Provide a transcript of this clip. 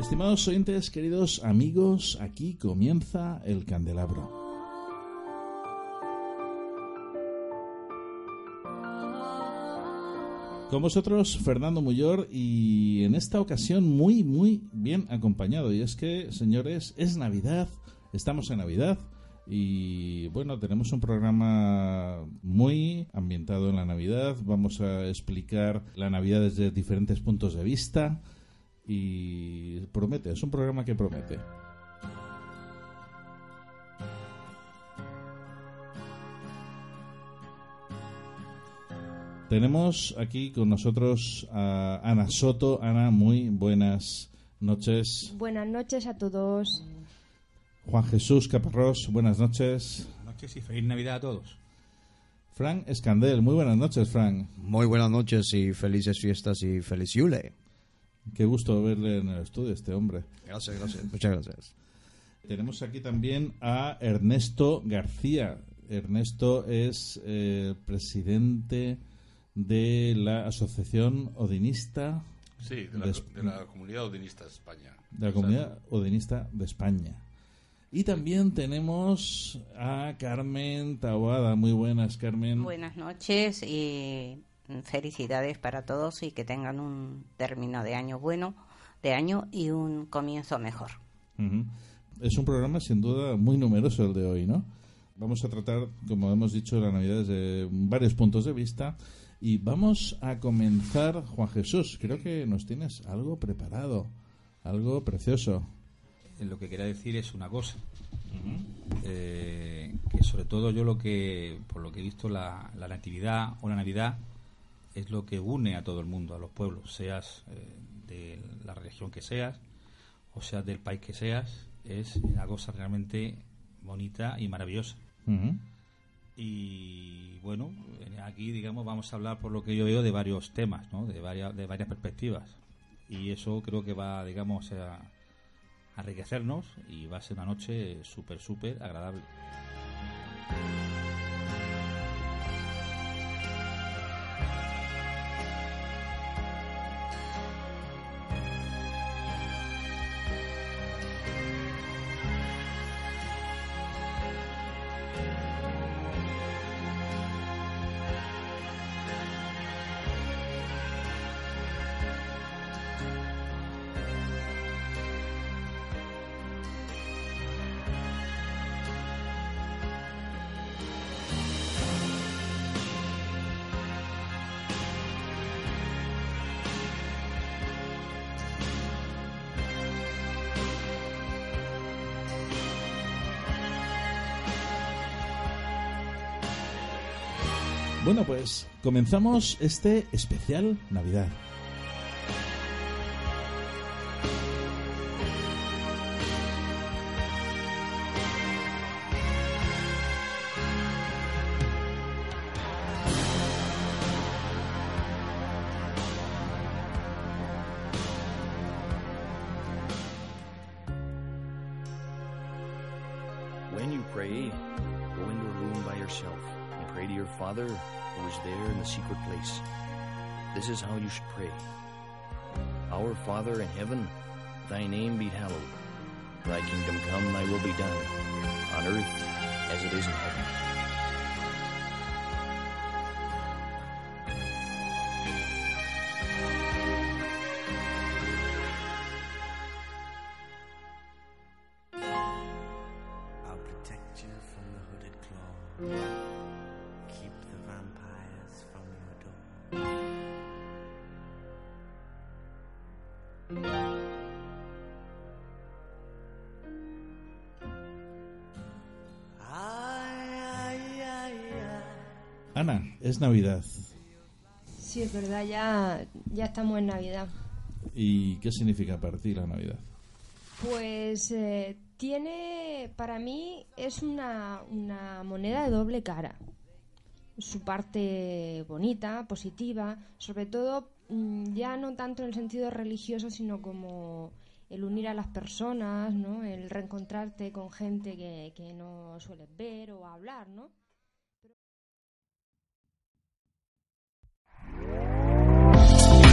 Estimados oyentes, queridos amigos, aquí comienza el candelabro. Con vosotros, Fernando Muyor, y en esta ocasión muy, muy bien acompañado. Y es que, señores, es Navidad, estamos en Navidad. Y bueno, tenemos un programa muy ambientado en la Navidad. Vamos a explicar la Navidad desde diferentes puntos de vista y promete, es un programa que promete. Tenemos aquí con nosotros a Ana Soto. Ana, muy buenas noches. Buenas noches a todos. Juan Jesús Caparrós, buenas noches. Buenas noches y feliz Navidad a todos. Frank Escandel, muy buenas noches, Frank. Muy buenas noches y felices fiestas y feliz Yule. Qué gusto verle en el estudio, este hombre. Gracias, gracias. Muchas gracias. Tenemos aquí también a Ernesto García. Ernesto es eh, presidente de la Asociación Odinista. Sí, de la, de, de la Comunidad Odinista de España. De la Comunidad Odinista de España. Y también tenemos a Carmen Taboada. Muy buenas, Carmen. Buenas noches y felicidades para todos y que tengan un término de año bueno, de año y un comienzo mejor. Uh -huh. Es un programa sin duda muy numeroso el de hoy, ¿no? Vamos a tratar, como hemos dicho, la Navidad desde varios puntos de vista y vamos a comenzar, Juan Jesús, creo que nos tienes algo preparado, algo precioso. Lo que quería decir es una cosa, uh -huh. eh, que sobre todo yo lo que, por lo que he visto, la, la natividad o la Navidad es lo que une a todo el mundo, a los pueblos, seas eh, de la religión que seas, o seas del país que seas, es una cosa realmente bonita y maravillosa. Uh -huh. Y bueno, aquí digamos vamos a hablar por lo que yo veo de varios temas, ¿no? de, varias, de varias perspectivas. Y eso creo que va, digamos, a, a enriquecernos y va a ser una noche súper, súper agradable. Bueno, pues comenzamos este especial Navidad. When you pray, go into a room by yourself and pray to your Father who is there in the secret place. This is how you should pray. Our Father in heaven, thy name be hallowed. Thy kingdom come, thy will be done, on earth as it is in heaven. Ana, es Navidad. Sí, es verdad, ya, ya estamos en Navidad. ¿Y qué significa para ti la Navidad? Pues eh, tiene, para mí, es una, una moneda de doble cara. Su parte bonita, positiva, sobre todo mm, ya no tanto en el sentido religioso, sino como el unir a las personas, ¿no? El reencontrarte con gente que, que no sueles ver o hablar, ¿no?